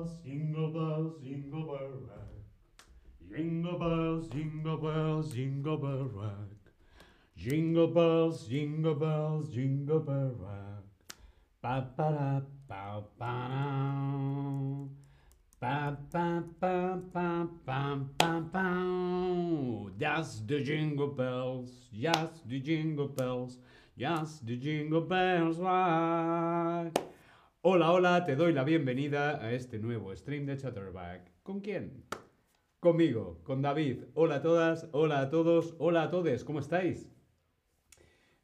bells, jingle bells, jingle bell rock. Jingle bells, jingle bells, jingle bell rock. Jingle bells, jingle bells, jingle bell rock. Ba ba da ba ba da. Ba ba ba ba ba ba ba. That's the jingle bells, yes, the jingle bells, yes, the jingle bells rock. Hola, hola, te doy la bienvenida a este nuevo stream de Chatterback. ¿Con quién? Conmigo, con David. Hola a todas, hola a todos, hola a todos, ¿cómo estáis?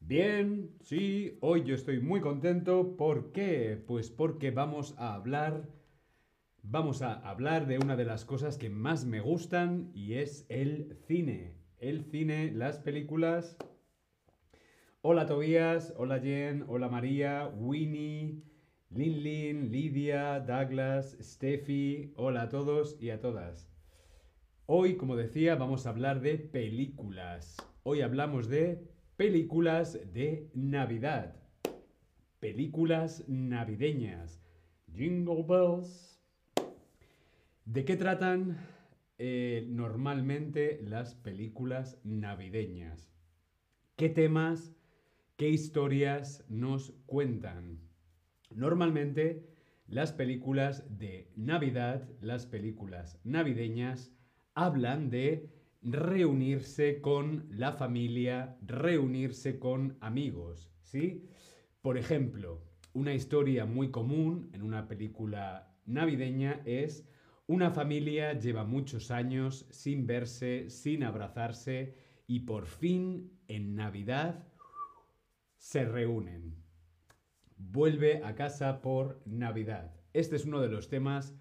Bien, sí, hoy yo estoy muy contento. ¿Por qué? Pues porque vamos a hablar, vamos a hablar de una de las cosas que más me gustan y es el cine. El cine, las películas. Hola Tobías, hola Jen, hola María, Winnie, Lin Lin, Lidia, Douglas, Steffi, hola a todos y a todas. Hoy, como decía, vamos a hablar de películas. Hoy hablamos de películas de Navidad. Películas navideñas. Jingle bells. ¿De qué tratan eh, normalmente las películas navideñas? ¿Qué temas, qué historias nos cuentan? Normalmente las películas de Navidad, las películas navideñas, hablan de reunirse con la familia, reunirse con amigos, ¿sí? Por ejemplo, una historia muy común en una película navideña es una familia lleva muchos años sin verse, sin abrazarse y por fin en Navidad se reúnen. Vuelve a casa por Navidad. Este es uno de los temas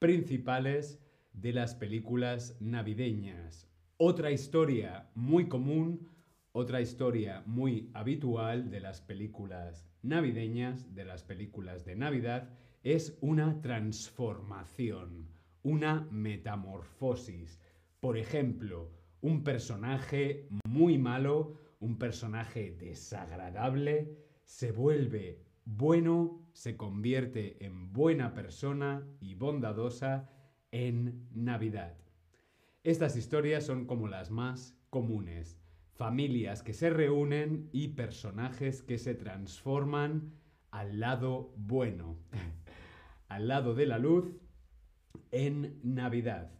principales de las películas navideñas. Otra historia muy común, otra historia muy habitual de las películas navideñas, de las películas de Navidad, es una transformación, una metamorfosis. Por ejemplo, un personaje muy malo, un personaje desagradable, se vuelve bueno, se convierte en buena persona y bondadosa en Navidad. Estas historias son como las más comunes. Familias que se reúnen y personajes que se transforman al lado bueno, al lado de la luz en Navidad.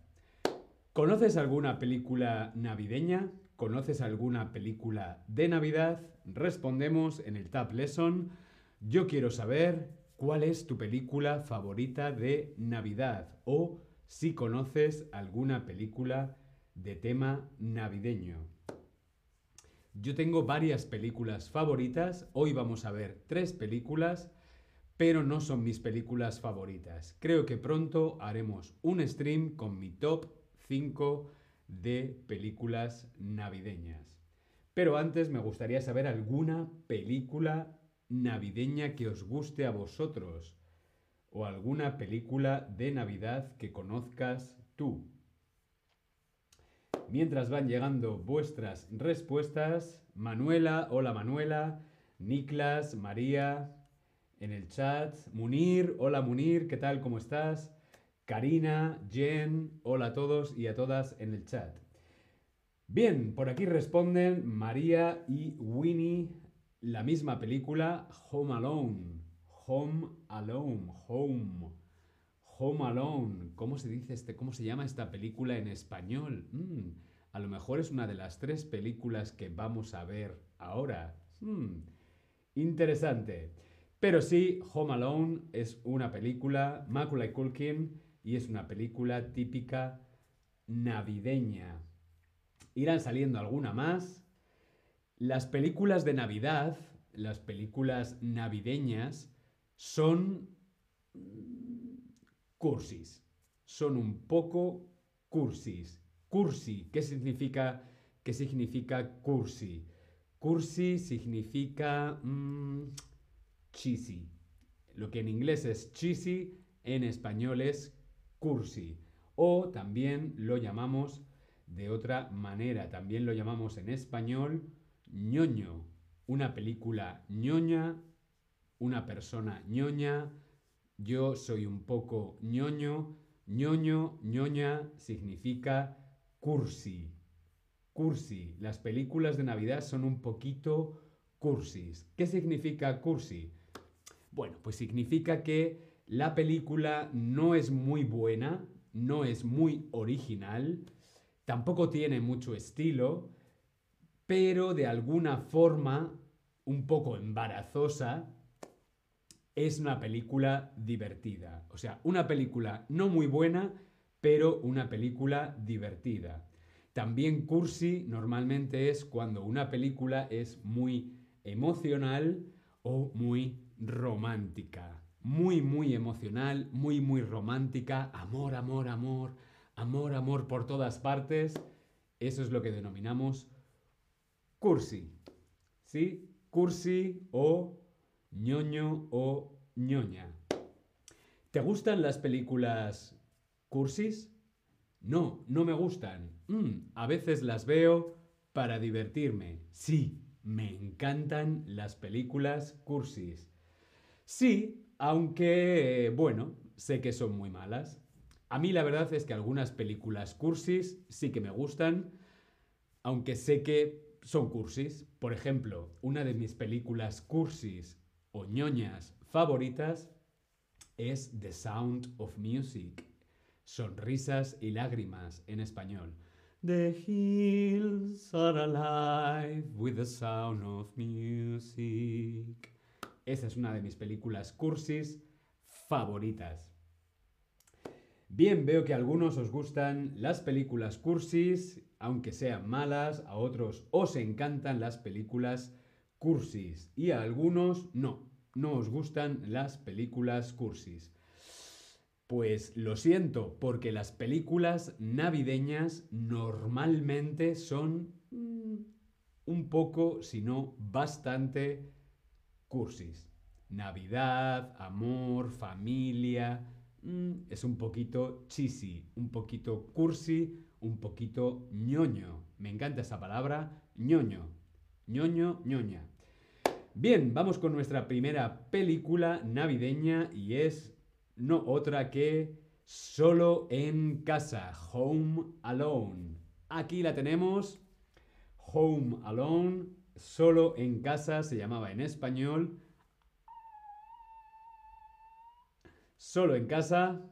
¿Conoces alguna película navideña? ¿Conoces alguna película de Navidad? Respondemos en el Tab Lesson. Yo quiero saber cuál es tu película favorita de Navidad o si conoces alguna película de tema navideño. Yo tengo varias películas favoritas, hoy vamos a ver tres películas, pero no son mis películas favoritas. Creo que pronto haremos un stream con mi top 5 de películas navideñas. Pero antes me gustaría saber alguna película navideña que os guste a vosotros o alguna película de Navidad que conozcas tú. Mientras van llegando vuestras respuestas, Manuela, hola Manuela, Niklas, María, en el chat, Munir, hola Munir, ¿qué tal? ¿Cómo estás? Karina, Jen, hola a todos y a todas en el chat. Bien, por aquí responden María y Winnie, la misma película, Home Alone. Home Alone, Home. Home Alone. ¿Cómo se dice este? ¿Cómo se llama esta película en español? Mm, a lo mejor es una de las tres películas que vamos a ver ahora. Mm, interesante. Pero sí, Home Alone es una película, Macaulay Culkin, y es una película típica navideña. Irán saliendo alguna más. Las películas de Navidad, las películas navideñas, son cursis. Son un poco cursis. Cursi, ¿qué significa, qué significa cursi? Cursi significa mm, cheesy. Lo que en inglés es cheesy, en español es cursi. O también lo llamamos de otra manera. También lo llamamos en español ñoño. Una película ñoña una persona ñoña, yo soy un poco ñoño. ñoño, ñoña significa cursi. Cursi. Las películas de Navidad son un poquito cursis. ¿Qué significa cursi? Bueno, pues significa que la película no es muy buena, no es muy original, tampoco tiene mucho estilo, pero de alguna forma un poco embarazosa, es una película divertida. O sea, una película no muy buena, pero una película divertida. También cursi normalmente es cuando una película es muy emocional o muy romántica. Muy, muy emocional, muy, muy romántica. Amor, amor, amor. Amor, amor por todas partes. Eso es lo que denominamos cursi. ¿Sí? Cursi o ñoño o ñoña. ¿Te gustan las películas cursis? No, no me gustan. Mm, a veces las veo para divertirme. Sí, me encantan las películas cursis. Sí, aunque, bueno, sé que son muy malas. A mí la verdad es que algunas películas cursis sí que me gustan, aunque sé que son cursis. Por ejemplo, una de mis películas cursis o ñoñas favoritas es The Sound of Music. Sonrisas y lágrimas en español. The hills are alive with the sound of music. Esa es una de mis películas cursis favoritas. Bien, veo que a algunos os gustan las películas cursis, aunque sean malas, a otros os encantan las películas cursis y a algunos no, no os gustan las películas cursis. Pues lo siento, porque las películas navideñas normalmente son mm, un poco, si no bastante, cursis. Navidad, amor, familia, mm, es un poquito cheesy, un poquito cursi, un poquito ñoño. Me encanta esa palabra, ñoño. ñoño, ñoña. Bien, vamos con nuestra primera película navideña y es no otra que Solo en casa, Home Alone. Aquí la tenemos, Home Alone, solo en casa se llamaba en español. Solo en casa.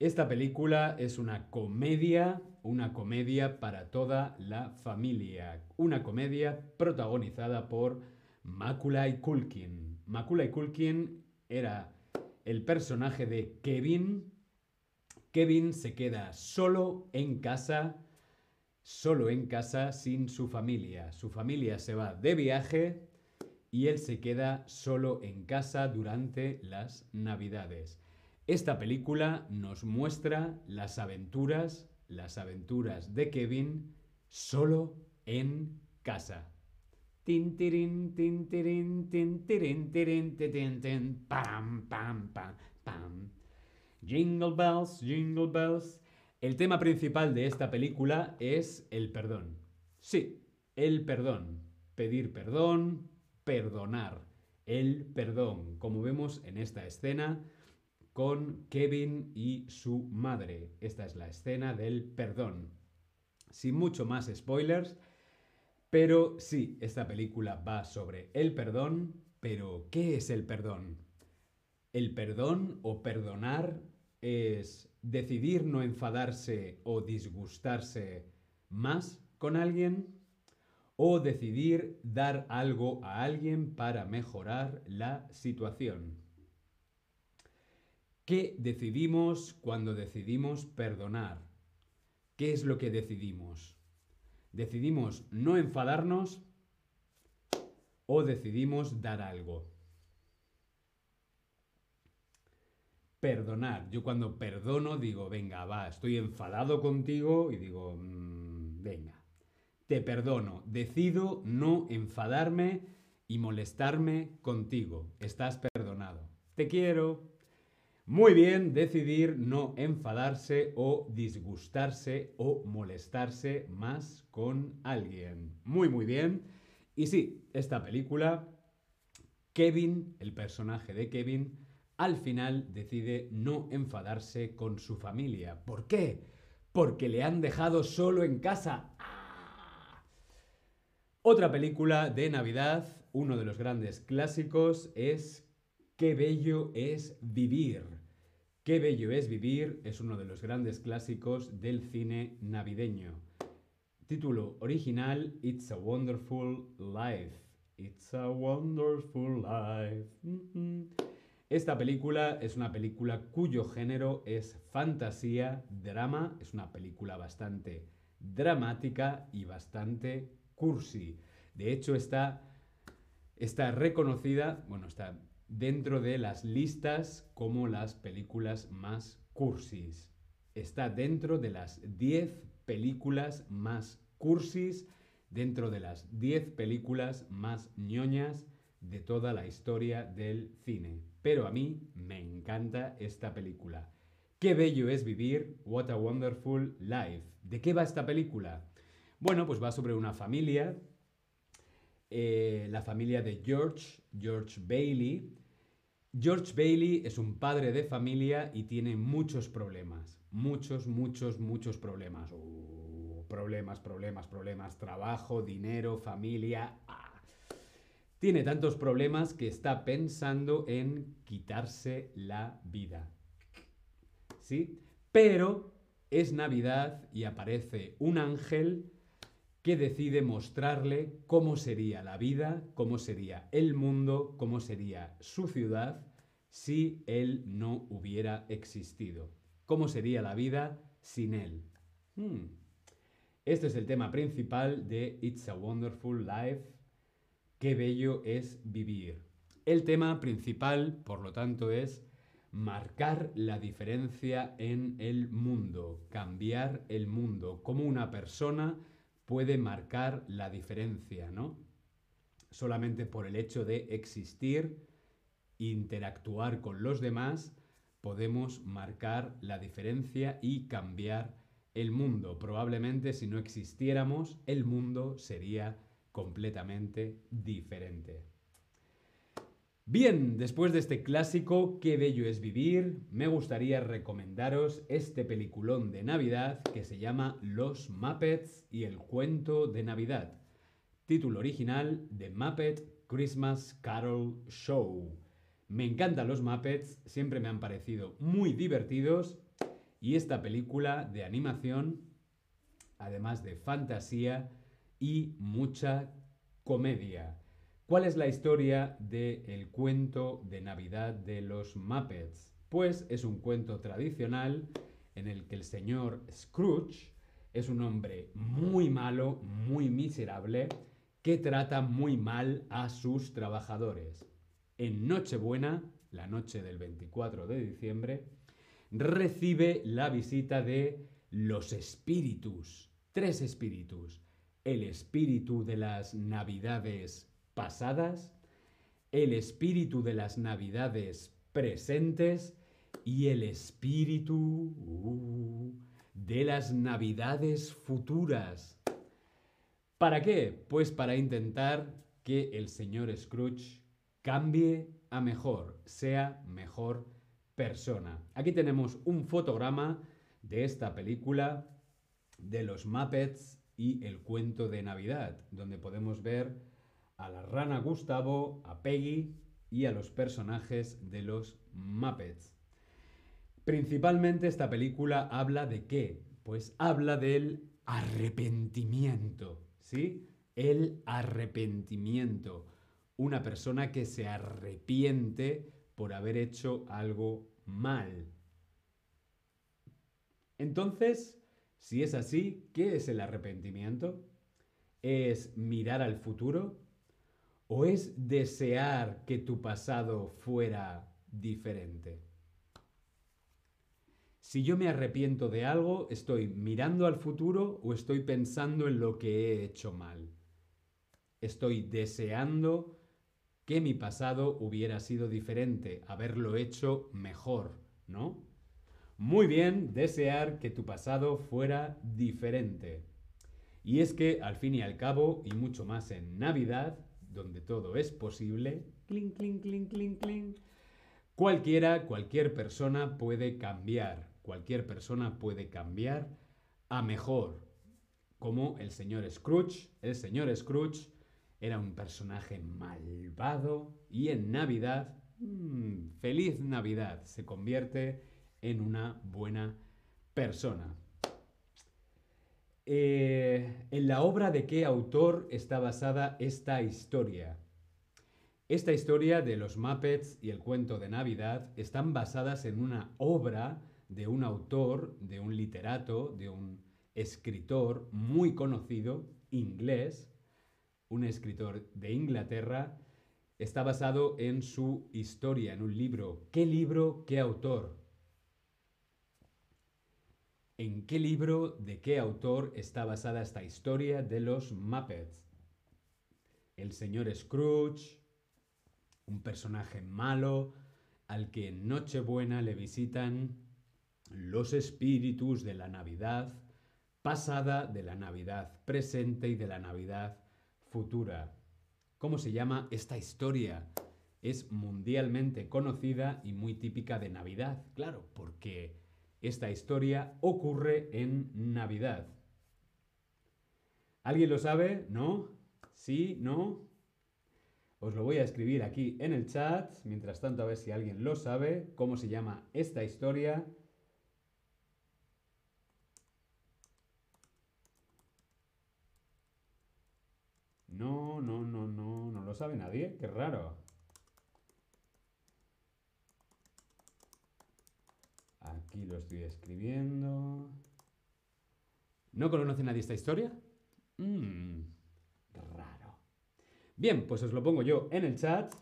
Esta película es una comedia, una comedia para toda la familia. Una comedia protagonizada por Macaulay Culkin. Macaulay Culkin era el personaje de Kevin. Kevin se queda solo en casa, solo en casa sin su familia. Su familia se va de viaje y él se queda solo en casa durante las navidades. Esta película nos muestra las aventuras, las aventuras de Kevin solo en casa. Jingle bells, jingle bells. El tema principal de esta película es el perdón. Sí, el perdón. Pedir perdón, perdonar. El perdón, como vemos en esta escena con Kevin y su madre. Esta es la escena del perdón. Sin mucho más spoilers, pero sí, esta película va sobre el perdón, pero ¿qué es el perdón? El perdón o perdonar es decidir no enfadarse o disgustarse más con alguien o decidir dar algo a alguien para mejorar la situación. ¿Qué decidimos cuando decidimos perdonar? ¿Qué es lo que decidimos? ¿Decidimos no enfadarnos o decidimos dar algo? Perdonar. Yo cuando perdono digo, venga, va, estoy enfadado contigo y digo, mmm, venga, te perdono. Decido no enfadarme y molestarme contigo. Estás perdonado. Te quiero. Muy bien, decidir no enfadarse o disgustarse o molestarse más con alguien. Muy, muy bien. Y sí, esta película, Kevin, el personaje de Kevin, al final decide no enfadarse con su familia. ¿Por qué? Porque le han dejado solo en casa. ¡Ah! Otra película de Navidad, uno de los grandes clásicos, es Qué bello es vivir. Qué bello es vivir es uno de los grandes clásicos del cine navideño. Título original It's a Wonderful Life. It's a Wonderful Life. Esta película es una película cuyo género es fantasía, drama. Es una película bastante dramática y bastante cursi. De hecho, está, está reconocida, bueno, está dentro de las listas como las películas más cursis. Está dentro de las 10 películas más cursis, dentro de las 10 películas más ñoñas de toda la historia del cine. Pero a mí me encanta esta película. Qué bello es vivir, What a Wonderful Life. ¿De qué va esta película? Bueno, pues va sobre una familia, eh, la familia de George, George Bailey, George Bailey es un padre de familia y tiene muchos problemas. Muchos, muchos, muchos problemas. Uh, problemas, problemas, problemas. Trabajo, dinero, familia. Ah. Tiene tantos problemas que está pensando en quitarse la vida. ¿Sí? Pero es Navidad y aparece un ángel que decide mostrarle cómo sería la vida, cómo sería el mundo, cómo sería su ciudad si él no hubiera existido. ¿Cómo sería la vida sin él? Hmm. Este es el tema principal de It's a Wonderful Life. Qué bello es vivir. El tema principal, por lo tanto, es marcar la diferencia en el mundo, cambiar el mundo, cómo una persona puede marcar la diferencia, ¿no? Solamente por el hecho de existir, interactuar con los demás, podemos marcar la diferencia y cambiar el mundo. Probablemente si no existiéramos, el mundo sería completamente diferente. Bien, después de este clásico, Qué bello es vivir, me gustaría recomendaros este peliculón de Navidad que se llama Los Muppets y el cuento de Navidad. Título original The Muppet Christmas Carol Show. Me encantan los Muppets, siempre me han parecido muy divertidos y esta película de animación, además de fantasía y mucha comedia. ¿Cuál es la historia del cuento de Navidad de los Muppets? Pues es un cuento tradicional en el que el señor Scrooge es un hombre muy malo, muy miserable, que trata muy mal a sus trabajadores. En Nochebuena, la noche del 24 de diciembre, recibe la visita de los espíritus, tres espíritus, el espíritu de las navidades pasadas, el espíritu de las navidades presentes y el espíritu uh, de las navidades futuras. ¿Para qué? Pues para intentar que el señor Scrooge cambie a mejor, sea mejor persona. Aquí tenemos un fotograma de esta película de los Muppets y el cuento de Navidad, donde podemos ver a la rana Gustavo, a Peggy y a los personajes de los Muppets. Principalmente esta película habla de qué? Pues habla del arrepentimiento, ¿sí? El arrepentimiento. Una persona que se arrepiente por haber hecho algo mal. Entonces, si es así, ¿qué es el arrepentimiento? ¿Es mirar al futuro? ¿O es desear que tu pasado fuera diferente? Si yo me arrepiento de algo, ¿estoy mirando al futuro o estoy pensando en lo que he hecho mal? Estoy deseando que mi pasado hubiera sido diferente, haberlo hecho mejor, ¿no? Muy bien, desear que tu pasado fuera diferente. Y es que, al fin y al cabo, y mucho más en Navidad, donde todo es posible, clink, clink, clink, clink, clink, Cualquiera, cualquier persona puede cambiar. Cualquier persona puede cambiar a mejor. Como el señor Scrooge. El señor Scrooge era un personaje malvado y en Navidad, mmm, feliz Navidad, se convierte en una buena persona. Eh, ¿En la obra de qué autor está basada esta historia? Esta historia de los Muppets y el cuento de Navidad están basadas en una obra de un autor, de un literato, de un escritor muy conocido, inglés, un escritor de Inglaterra, está basado en su historia, en un libro. ¿Qué libro, qué autor? ¿En qué libro, de qué autor está basada esta historia de los Muppets? El señor Scrooge, un personaje malo al que en Nochebuena le visitan los espíritus de la Navidad pasada, de la Navidad presente y de la Navidad futura. ¿Cómo se llama esta historia? Es mundialmente conocida y muy típica de Navidad, claro, porque esta historia ocurre en Navidad. ¿Alguien lo sabe? ¿No? ¿Sí? ¿No? Os lo voy a escribir aquí en el chat, mientras tanto a ver si alguien lo sabe, cómo se llama esta historia. No, no, no, no, no lo sabe nadie, qué raro. Aquí lo estoy escribiendo. ¿No conoce nadie esta historia? Mmm, raro. Bien, pues os lo pongo yo en el chat.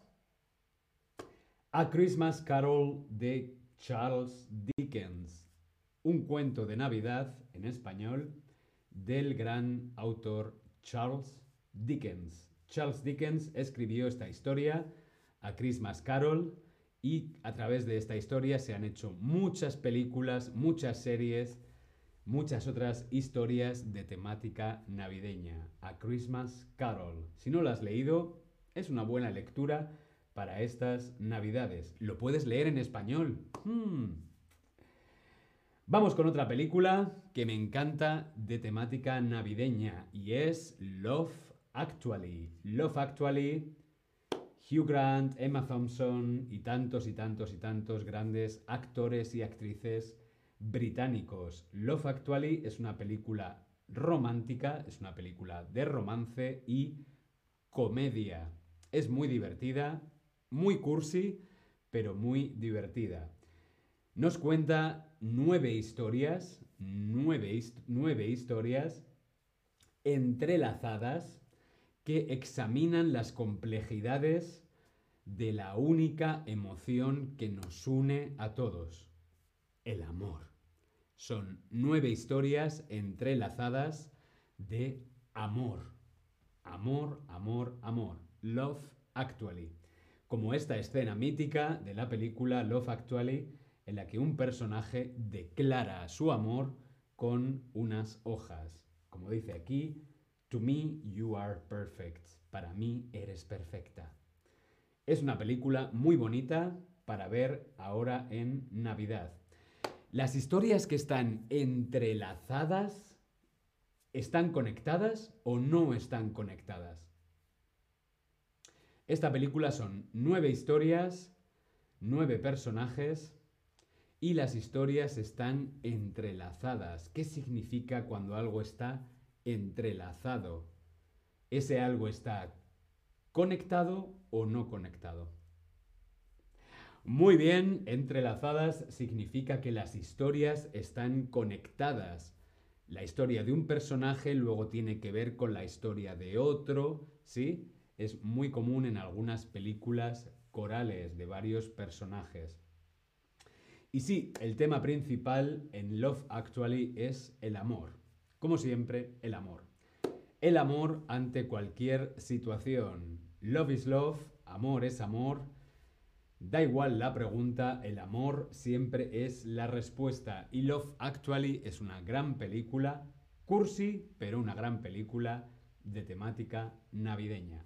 A Christmas Carol de Charles Dickens. Un cuento de Navidad en español del gran autor Charles Dickens. Charles Dickens escribió esta historia, A Christmas Carol, y a través de esta historia se han hecho muchas películas, muchas series, muchas otras historias de temática navideña. A Christmas Carol. Si no lo has leído, es una buena lectura para estas navidades. Lo puedes leer en español. Hmm. Vamos con otra película que me encanta de temática navideña y es Love Actually. Love Actually, Hugh Grant, Emma Thompson y tantos y tantos y tantos grandes actores y actrices británicos. Love Actually es una película romántica, es una película de romance y comedia. Es muy divertida, muy cursi, pero muy divertida. Nos cuenta nueve historias, nueve, nueve historias entrelazadas que examinan las complejidades de la única emoción que nos une a todos, el amor. Son nueve historias entrelazadas de amor. Amor, amor, amor. Love Actually. Como esta escena mítica de la película Love Actually, en la que un personaje declara su amor con unas hojas. Como dice aquí, To me, you are perfect. Para mí, eres perfecta. Es una película muy bonita para ver ahora en Navidad. Las historias que están entrelazadas, ¿están conectadas o no están conectadas? Esta película son nueve historias, nueve personajes y las historias están entrelazadas. ¿Qué significa cuando algo está entrelazado. Ese algo está conectado o no conectado. Muy bien, entrelazadas significa que las historias están conectadas. La historia de un personaje luego tiene que ver con la historia de otro, ¿sí? Es muy común en algunas películas corales de varios personajes. Y sí, el tema principal en Love Actually es el amor. Como siempre, el amor. El amor ante cualquier situación. Love is love, amor es amor. Da igual la pregunta, el amor siempre es la respuesta. Y Love Actually es una gran película, cursi, pero una gran película de temática navideña.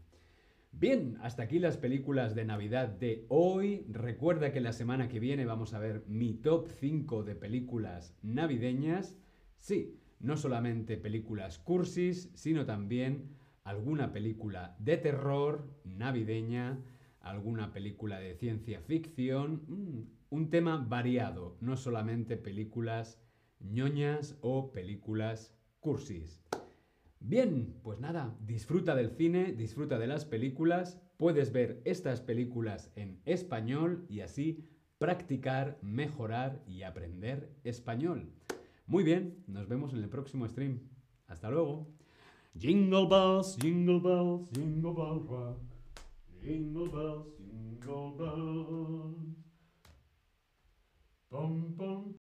Bien, hasta aquí las películas de Navidad de hoy. Recuerda que la semana que viene vamos a ver mi top 5 de películas navideñas. Sí, no solamente películas cursis, sino también alguna película de terror navideña, alguna película de ciencia ficción, mm, un tema variado, no solamente películas ñoñas o películas cursis. Bien, pues nada, disfruta del cine, disfruta de las películas, puedes ver estas películas en español y así practicar, mejorar y aprender español. Muy bien, nos vemos en el próximo stream. Hasta luego. Jingle bells, jingle bells, jingle bells rock. Jingle bells, jingle bells. Bum, bum.